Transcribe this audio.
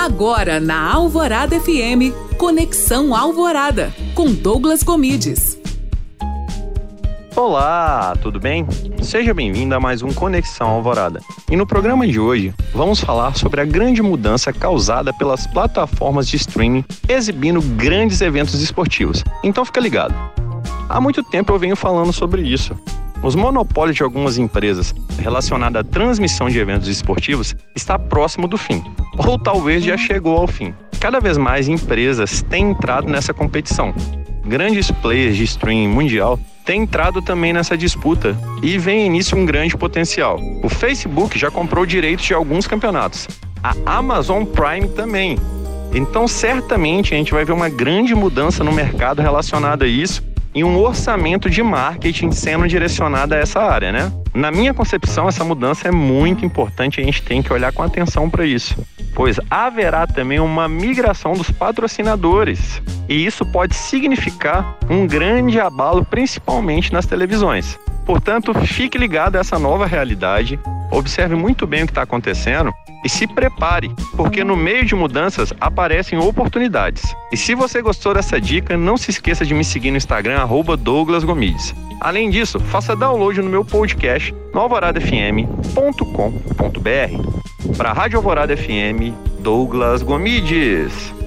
Agora na Alvorada FM, Conexão Alvorada, com Douglas Comides. Olá, tudo bem? Seja bem-vindo a mais um Conexão Alvorada. E no programa de hoje, vamos falar sobre a grande mudança causada pelas plataformas de streaming exibindo grandes eventos esportivos. Então fica ligado. Há muito tempo eu venho falando sobre isso. Os monopólios de algumas empresas relacionados à transmissão de eventos esportivos está próximo do fim, ou talvez já chegou ao fim. Cada vez mais empresas têm entrado nessa competição. Grandes players de streaming mundial têm entrado também nessa disputa e vem início um grande potencial. O Facebook já comprou direitos de alguns campeonatos. A Amazon Prime também. Então, certamente a gente vai ver uma grande mudança no mercado relacionada a isso e um orçamento de marketing sendo direcionado a essa área, né? Na minha concepção, essa mudança é muito importante e a gente tem que olhar com atenção para isso, pois haverá também uma migração dos patrocinadores. E isso pode significar um grande abalo, principalmente nas televisões. Portanto, fique ligado a essa nova realidade, observe muito bem o que está acontecendo e se prepare, porque no meio de mudanças aparecem oportunidades. E se você gostou dessa dica, não se esqueça de me seguir no Instagram, Douglas Gomides. Além disso, faça download no meu podcast no alvoradafm.com.br. Para a Rádio Alvorada FM, Douglas Gomides.